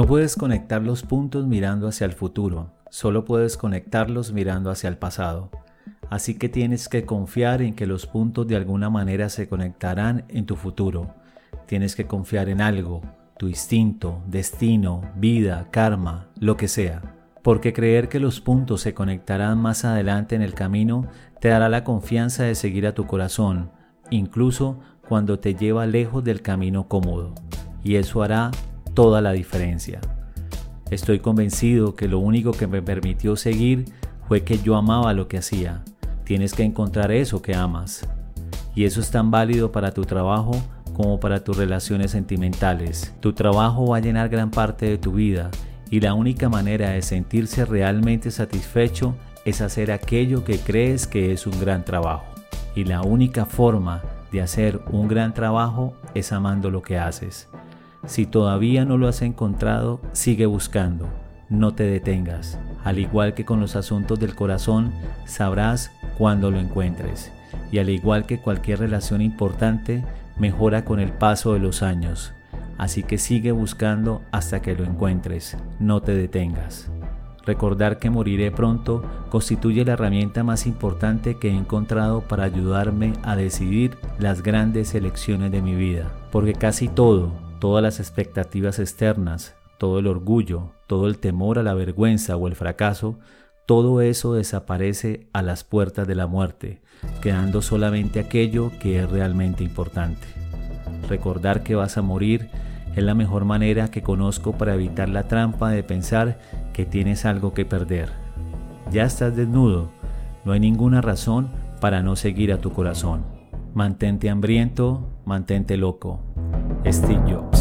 No puedes conectar los puntos mirando hacia el futuro, solo puedes conectarlos mirando hacia el pasado. Así que tienes que confiar en que los puntos de alguna manera se conectarán en tu futuro. Tienes que confiar en algo, tu instinto, destino, vida, karma, lo que sea. Porque creer que los puntos se conectarán más adelante en el camino te dará la confianza de seguir a tu corazón, incluso cuando te lleva lejos del camino cómodo. Y eso hará toda la diferencia. Estoy convencido que lo único que me permitió seguir fue que yo amaba lo que hacía. Tienes que encontrar eso que amas. Y eso es tan válido para tu trabajo como para tus relaciones sentimentales. Tu trabajo va a llenar gran parte de tu vida y la única manera de sentirse realmente satisfecho es hacer aquello que crees que es un gran trabajo. Y la única forma de hacer un gran trabajo es amando lo que haces. Si todavía no lo has encontrado, sigue buscando, no te detengas. Al igual que con los asuntos del corazón, sabrás cuando lo encuentres. Y al igual que cualquier relación importante, mejora con el paso de los años. Así que sigue buscando hasta que lo encuentres, no te detengas. Recordar que moriré pronto constituye la herramienta más importante que he encontrado para ayudarme a decidir las grandes elecciones de mi vida, porque casi todo, todas las expectativas externas, todo el orgullo, todo el temor a la vergüenza o el fracaso, todo eso desaparece a las puertas de la muerte, quedando solamente aquello que es realmente importante. Recordar que vas a morir es la mejor manera que conozco para evitar la trampa de pensar que tienes algo que perder. Ya estás desnudo, no hay ninguna razón para no seguir a tu corazón. Mantente hambriento, mantente loco. Steve Jobs.